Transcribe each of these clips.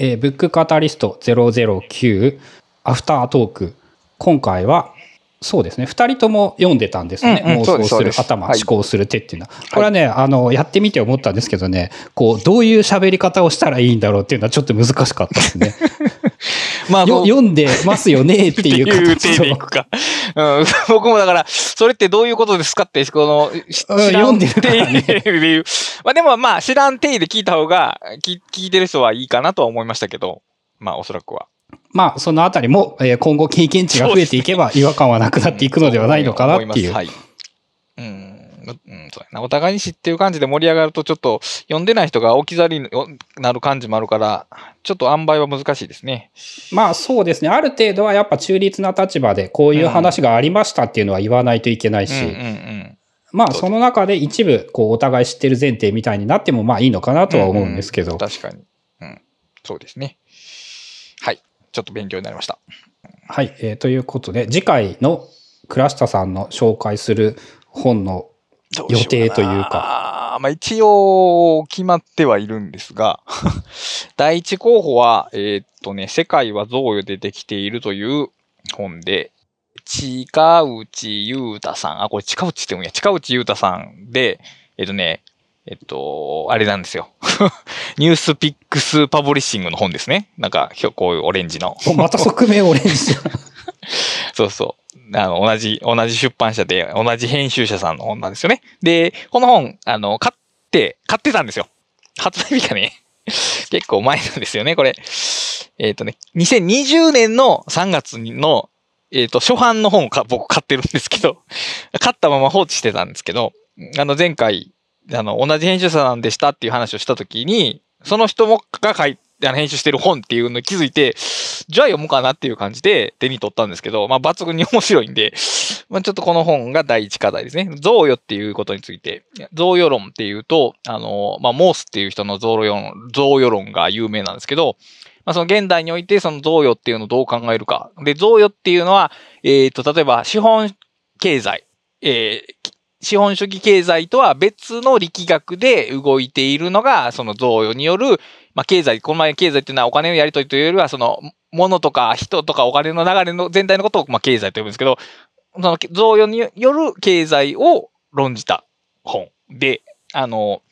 えーブックカタリスト009アフタートーク。今回は、そうですね。二人とも読んでたんですね。うんうん妄想するす頭、はい思考する手っていうのは。これはね、あの、やってみて思ったんですけどね、こう、どういう喋り方をしたらいいんだろうっていうのはちょっと難しかったですね。まあ、読んでますよねっていう形を手でいくか。うん、僕もだから、それってどういうことですかって、この、読んでるからね手で言う。まあでもまあ、知らん手で聞いた方が、聞聞いてる人はいいかなとは思いましたけど、まあおそらくは。まあ、そのあたりも、えー今後経験値が増えていけば違和感はなくなっていくのではないのかなっていう。はい。うん。うん、そうやな。お互いに知ってる感じで盛り上がると、ちょっと、読んでない人が置き去りになる感じもあるから、ちょっと塩梅は難しいですね。まあそうですね。ある程度はやっぱ中立な立場でこういう話がありましたっていうのは言わないといけないし、うんうんうん。まあその中で一部こうお互い知ってる前提みたいになってもまあいいのかなとは思うんですけど。うんうん確かに。うん。そうですね。はい。ちょっと勉強になりました。はい、えーということで次回の倉下さんの紹介する本の予定というか。まあ一応決まってはいるんですが、第一候補は、えーっとね、世界は贈与でできているという本で、近内優太さん、あ、これ近内って言うんや、近内優太さんで、えーっとね、えっと、あれなんですよ。ニュースピックスパブリッシングの本ですね。なんか、こういうオレンジの。おまた側面オレンジじゃん。そうそう。あの、同じ、同じ出版社で、同じ編集者さんの本なんですよね。で、この本、あの、買って、買ってたんですよ。発売日がね、結構前なんですよね、これ。えっ、とね、2020年の3月の、えっ、と、初版の本をか僕買ってるんですけど、買ったまま放置してたんですけど、あの、前回、あの、同じ編集者さんでしたっていう話をしたときに、その人もが書いあの編集してる本っていうのに気づいて、じゃあ読むかなっていう感じで手に取ったんですけど、まあ抜群に面白いんで、まあちょっとこの本が第一課題ですね。贈与っていうことについて、贈与論っていうと、あの、まあモースっていう人の贈与論、贈与論が有名なんですけど、まあその現代においてその贈与っていうのをどう考えるか。で、贈与っていうのは、えっ、と、例えば資本経済、えー資本主義経済とは別の力学で動いているのが、その贈与による、まあ、経済、この前経済っていうのはお金のやり取りというよりは、その、物とか人とかお金の流れの全体のことを、まあ、経済と呼ぶんですけど、その贈与による経済を論じた本で、あの、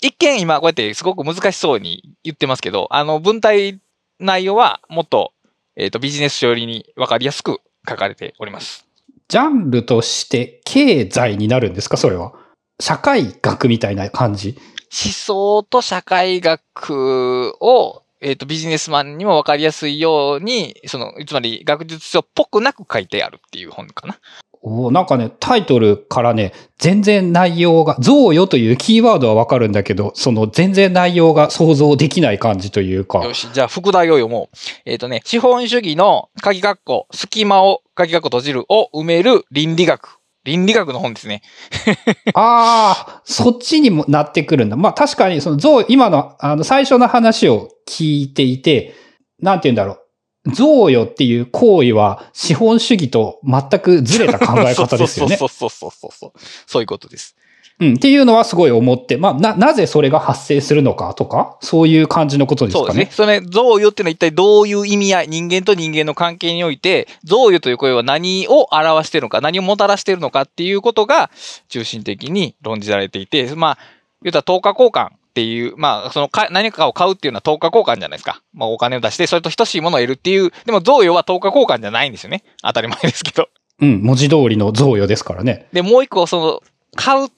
一見今こうやってすごく難しそうに言ってますけど、あの、文体内容はもっと、えっ、と、ビジネス書寄りにわかりやすく書かれております。ジャンルとして経済になるんですか？それは。社会学みたいな感じ。思想と社会学を、えっ、と、ビジネスマンにもわかりやすいように、その、つまり学術書っぽくなく書いてあるっていう本かな。おーなんかね、タイトルからね、全然内容が、贈与というキーワードはわかるんだけど、その全然内容が想像できない感じというか。よし、じゃあ、副題を読もう。えっ、とね、資本主義の鍵括弧、隙間を鍵括弧閉じるを埋める倫理学。倫理学の本ですね。ああ、そっちにもなってくるんだ。まあ確かに、その贈与、今の、あの、最初の話を聞いていて、なんて言うんだろう。贈与っていう行為は資本主義と全くずれた考え方ですよね。そうそうそうそうそうそう。いうことです。うん。っていうのはすごい思って、まあ、な、なぜそれが発生するのかとか、そういう感じのことですかね。そうですね。それ、贈与っていうのは一体どういう意味合い、人間と人間の関係において、贈与という声は何を表しているのか、何をもたらしているのかっていうことが中心的に論じられていて、まあ、言うたら等価交換っていう、まあ、そのか、何かを買うっていうのは等価交換じゃないですか。まあ、お金を出して、それと等しいものを得るっていう、でも贈与は等価交換じゃないんですよね。当たり前ですけど。うん。文字通りの贈与ですからね。で、もう一個、その、買う、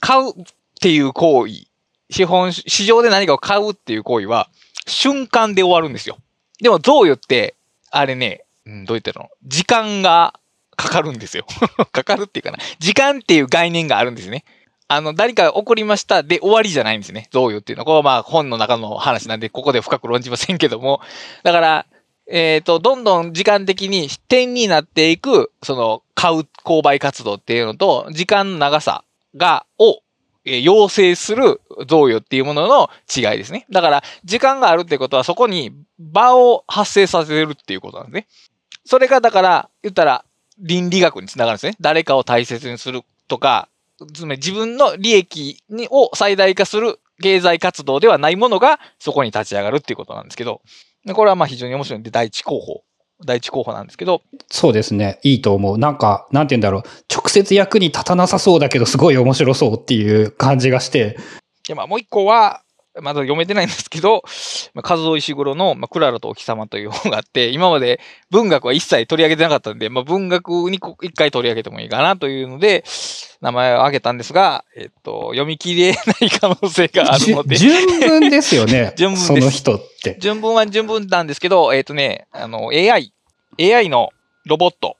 買うっていう行為、資本、市場で何かを買うっていう行為は、瞬間で終わるんですよ。でも、贈与って、あれね、うん、どう言ったの？時間がかかるんですよ。かかるっていうかな。時間っていう概念があるんですね。あの、誰かが怒りましたで終わりじゃないんですね。贈与っていうのは。これはまあ本の中の話なんで、ここで深く論じませんけども。だから、えっ、と、どんどん時間的に点になっていく、その、買う購買活動っていうのと、時間の長さが、を、えー要請する贈与っていうものの違いですね。だから、時間があるってことは、そこに場を発生させるっていうことなんですね。それが、だから、言ったら、倫理学につながるんですね。誰かを大切にするとか、つまり自分の利益にを最大化する経済活動ではないものがそこに立ち上がるっていうことなんですけど、これはまあ非常に面白いんで、第一候補。第一候補なんですけど。そうですね。いいと思う。なんか、なんて言うんだろう。直接役に立たなさそうだけど、すごい面白そうっていう感じがして。で、まあもう一個は、まだ読めてないんですけど、まあ、和夫石黒の、まあ、クララとお日様という本があって、今まで文学は一切取り上げてなかったんで、まあ、文学に一回取り上げてもいいかなというので、名前を挙げたんですが、えっと、読み切れない可能性があるので。純文ですよね。純文その人って。純文は純文なんですけど、えっとね、あの、AI、AI のロボット、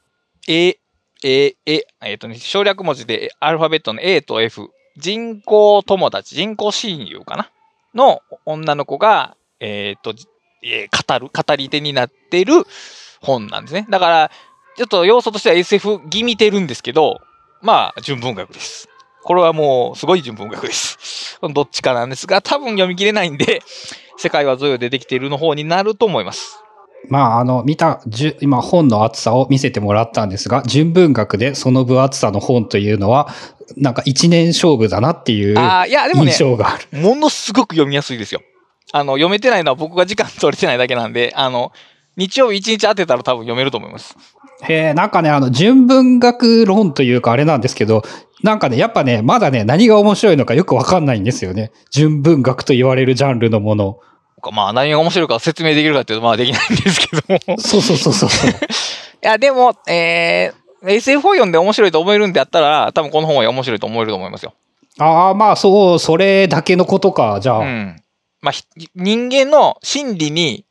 A、A、A、えっとね、省略文字でアルファベットの A と F、人工友達、人工親友かなの女の子が、えっ、ー、と、えー、語る、語り手になっている本なんですね。だから、ちょっと要素としては SF 気味てるんですけど、まあ、純文学です。これはもう、すごい純文学です。どっちかなんですが、多分読み切れないんで、世界はゾヨでできているの方になると思います。まあ、あの、見た、今本の厚さを見せてもらったんですが、純文学でその分厚さの本というのは、なんか一年勝負だなっていう印象がある。ものすごく読みやすいですよ。あの、読めてないのは僕が時間取れてないだけなんで、あの、日曜日一日当てたら多分読めると思います。へえ、なんかね、あの、純文学論というかあれなんですけど、なんかね、やっぱね、まだね、何が面白いのかよくわかんないんですよね。純文学と言われるジャンルのもの。まあ、何が面白いか説明できるかっていうと、まあできないんですけども。そうそうそうそう。いや、でも、えー、SF を読んで面白いと思えるんであったら、多分この本は面白いと思えると思いますよ。ああ、まあそう、それだけのことか、じゃあ。うん。まあ、人間の心理に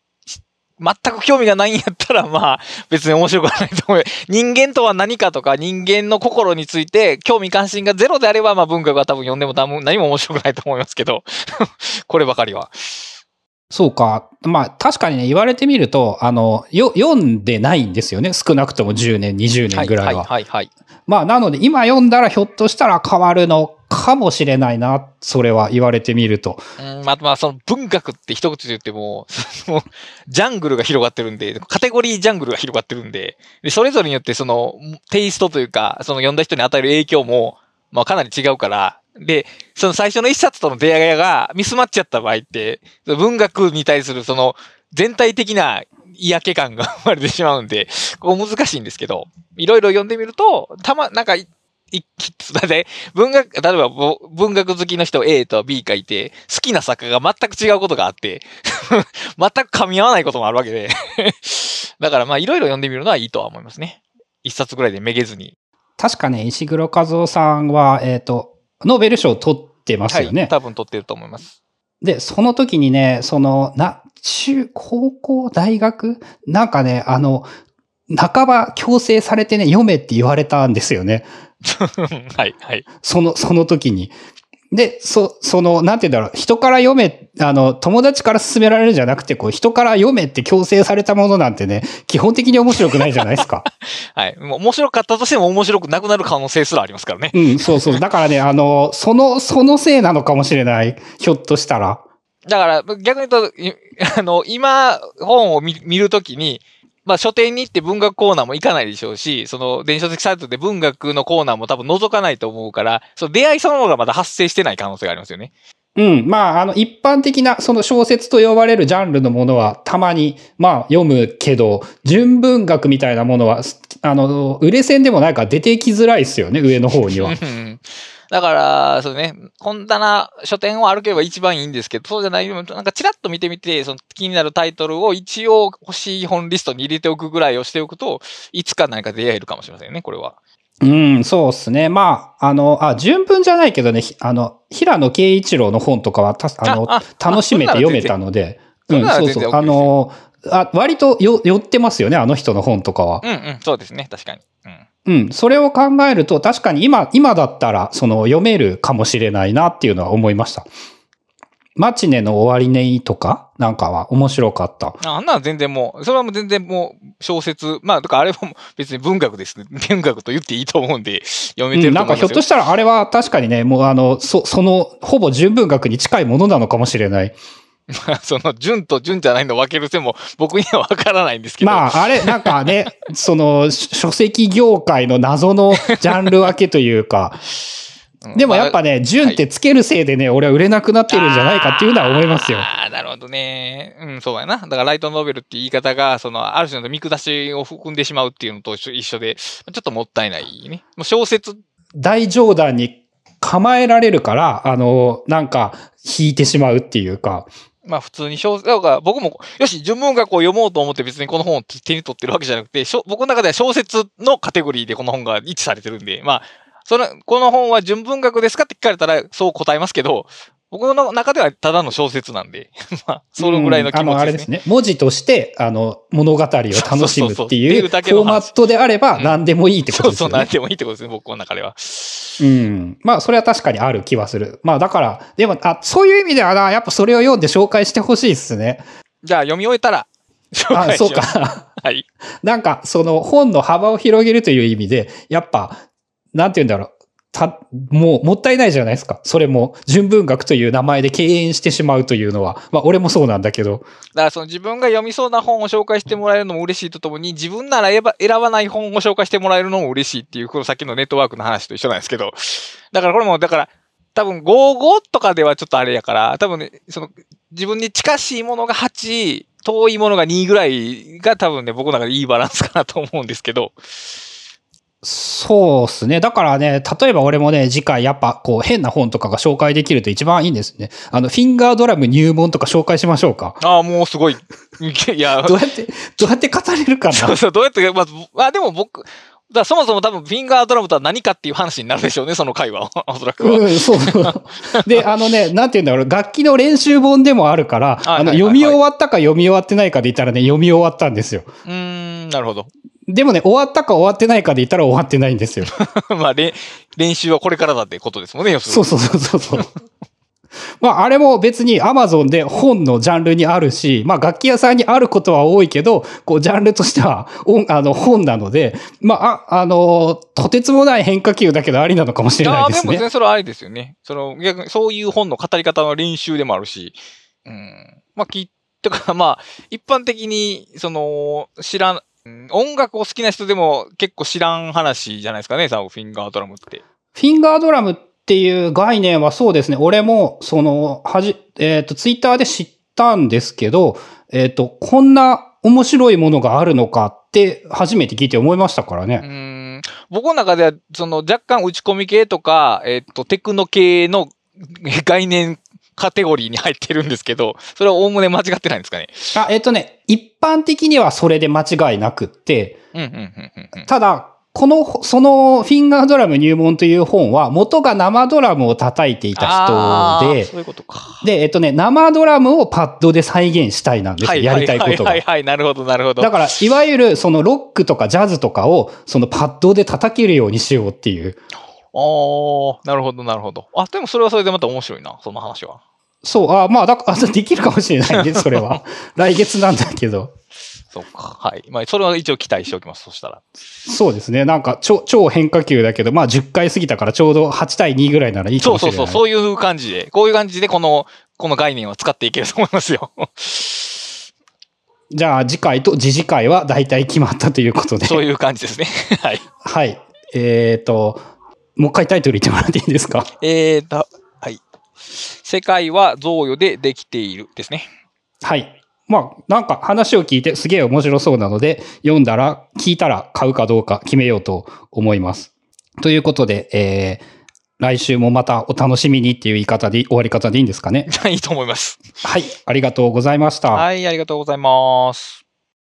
全く興味がないんやったら、まあ、別に面白くはないと思う。人間とは何かとか、人間の心について興味関心がゼロであれば、まあ文学は多分読んでも多分何も面白くないと思いますけど、こればかりは。そうか。まあ確かにね、言われてみると、あの、よ、読んでないんですよね。少なくとも10年、20年ぐらいは。はい、はい、はい。まあなので今読んだらひょっとしたら変わるのかもしれないな、それは言われてみると。うん、まあまあその文学って一口で言っても、もジャングルが広がってるんで、カテゴリージャングルが広がってるんで、で、それぞれによってそのテイストというか、その読んだ人に与える影響も、まあかなり違うから、で、その最初の一冊との出会いがミスマッチやった場合って、文学に対するその全体的な嫌気感が生まれてしまうんで、ここ難しいんですけど、いろいろ読んでみると、たま、なんか、い、だって文学、例えば文学好きの人 A と B がいて、好きな作家が全く違うことがあって 全く噛み合わないこともあるわけでだからまあいろいろ読んでみるのはいいとは思いますね。一冊ぐらいでめげずに。確かね、石黒和夫さんは、えっ、ー、と、ノーベル賞を取ってますよね。はい、多分取ってると思います。で、その時にね、その、な、中、高校、大学？なんかね、あの、半ば強制されてね、読めって言われたんですよね。はい、はい。その、その時に。で、そ、その、なんて言うんだろう、人から読め、あの、友達から勧められるんじゃなくて、こう、人から読めって強制されたものなんてね、基本的に面白くないじゃないですか。はい。もう面白かったとしても面白くなくなる可能性すらありますからね。うん、そうそう。だからね、あの、その、そのせいなのかもしれない。ひょっとしたら。だから、逆に言うと、あの、今、本を見るときに、まあ書店に行って文学コーナーも行かないでしょうし、その電子書籍サイトで文学のコーナーも多分覗かないと思うから、その出会いそのものがまだ発生してない可能性がありますよね。うん。まあ、あの、一般的な、その小説と呼ばれるジャンルのものは、たまに、まあ、読むけど、純文学みたいなものは、あの、売れ線でもないから出てきづらいですよね、上の方には。だから、そうね、本棚、書店を歩けば一番いいんですけど、そうじゃないなんかチラッと見てみて、その気になるタイトルを一応欲しい本リストに入れておくぐらいをしておくと、いつか何か出会えるかもしれませんね、これは。うん、そうっすね。まあ、あの、あ、純文じゃないけどね、あの、平野慶一郎の本とかは、た、あの、楽しめて読めたので、うん、そうそう。あの、あ割とよ寄ってますよね、あの人の本とかは。うんうん、そうですね、確かに。うん。うん、それを考えると、確かに今、今だったら、その、読めるかもしれないなっていうのは思いました。マチネの終わりねとかなんかは面白かった。あんなの全然もう、それはもう全然もう小説、まあ、だからあれは別に文学ですね。文学と言っていいと思うんで、読めてるうん、なんかひょっとしたらあれは確かにね、もうあの、そ、その、ほぼ純文学に近いものなのかもしれない。まあ、その、純と純じゃないの分ける線も僕には分からないんですけど。まあ、あれ、なんかね、その、書籍業界の謎のジャンル分けというか、うんでもやっぱね、純ってつけるせいでね、俺は売れなくなってるんじゃないかっていうのは思いますよ。ああ、なるほどね。うん、そうやな。だからライトノベルって言い方が、その、ある種の見下しを含んでしまうっていうのと一緒で、ちょっともったいないね。もう小説、大上段に構えられるから、あの、なんか、引いてしまうっていうか、まあ普通に小説、だから僕も、よし、純文学を読もうと思って別にこの本を手に取ってるわけじゃなくて、しょ僕の中では小説のカテゴリーでこの本が位置されてるんで、まあ、その、この本は純文学ですかって聞かれたらそう答えますけど、僕の中ではただの小説なんで、まあ、そのぐらいの気うんあの、あ持ちでね。れですすね。文字として、あの、物語を楽しむっていいううフォーマットであればうん何でもいいってことそうそう、ですよね。なんでもいいってことですね、僕の中では。うん。まあ、それは確かにある気はする。まあ、だから、でも、あ、そういう意味ではな、やっぱそれを読んで紹介してほしいですね。じゃあ読み終えたら、紹あ、そう。か。はい。なんか、その本の幅を広げるという意味で、やっぱ、なんて言うんだろう。た、もう、もったいないじゃないですか。それも、純文学という名前で敬遠してしまうというのは。まあ、俺もそうなんだけど。だからその自分が読みそうな本を紹介してもらえるのも嬉しいとともに、自分なら選ばない本を紹介してもらえるのも嬉しいっていう、このさっきのネットワークの話と一緒なんですけど、だからこれも、だから、多分55とかではちょっとあれやから、多分ね、その、自分に近しいものが8、遠いものが2ぐらいが多分ね、僕の中でいいバランスかなと思うんですけど、そうっすね。だからね、例えば俺もね、次回やっぱこう変な本とかが紹介できると一番いいんですね。あの、フィンガードラム入門とか紹介しましょうか。ああ、もうすごい。いや、どうやって、どうやって語れるかなそうそう、どうやって、まず、あ、でも僕、だそもそも多分フィンガードラムとは何かっていう話になるでしょうね、その回は。おそらくは。うん、そうそう。で、あのね、なんて言うんだろう、楽器の練習本でもあるから、読み終わったか読み終わってないかで言ったらね、読み終わったんですよ。うーん、なるほど。でもね、終わったか終わってないかで言ったら終わってないんですよ。まあ、れ練習はこれからだってことですもんね、要するにそうそうそうそう。まあ、あれも別に Amazon で本のジャンルにあるし、まあ、楽器屋さんにあることは多いけど、こう、ジャンルとしては、音あの、本なので、まあ、あ、あの、とてつもない変化球だけどありなのかもしれなああ、ですも全いでね。然それはありですよね。その、逆にそういう本の語り方の練習でもあるし、うん。まあ、きっとか、まあ、一般的に、その、知らん、うん音楽を好きな人でも結構知らん話じゃないですかね、サフィンガードラムって。フィンガードラムっていう概念はそうですね。俺も、その、はじ、えっ、と、ツイッターで知ったんですけど、えっ、と、こんな面白いものがあるのかって初めて聞いて思いましたからうね。ん。僕の中では、その、若干打ち込み系とか、えっと、テクノ系の 概念カテゴリーに入ってるんですけど、それは概ね間違ってないんですかね？あ、えっ、とね、一般的にはそれで間違いなくって。ただ、この、その、フィンガードラム入門という本は、元が生ドラムを叩いていた人で、そういうことか。で、えっとね、生ドラムをパッドで再現したいなんですよ。やりたいことがはい。はいはい、なるほど、なるほど。だから、いわゆる、そのロックとかジャズとかを、そのパッドで叩けるようにしようっていう。ああ、なるほど、なるほど。あ、でもそれはそれでまた面白いな、その話は。そう、あまあ、だから、できるかもしれないね、それは。来月なんだけど。そっか。はい。まあ、それは一応期待しておきます、そしたら。そうですね。なんか、超、超変化球だけど、まあ、10回過ぎたからちょうど8対2ぐらいならいいかもしれない。そうそうそう、そういう感じで、こういう感じで、この、この概念を使っていけると思いますよ。じゃあ、次回と次次回は大体決まったということで。そういう感じですね。はい。はい。えっ、と、もう一回タイトル言ってもらっていいですか？えーと、はい。世界は贈与でできているですね。はい。まあ、なんか話を聞いてすげえ面白そうなので、読んだら、聞いたら買うかどうか決めようと思います。ということで、えー、来週もまたお楽しみにっていう言い方で、終わり方でいいんですかね？いいと思います。はい。ありがとうございました。はい、ありがとうございます。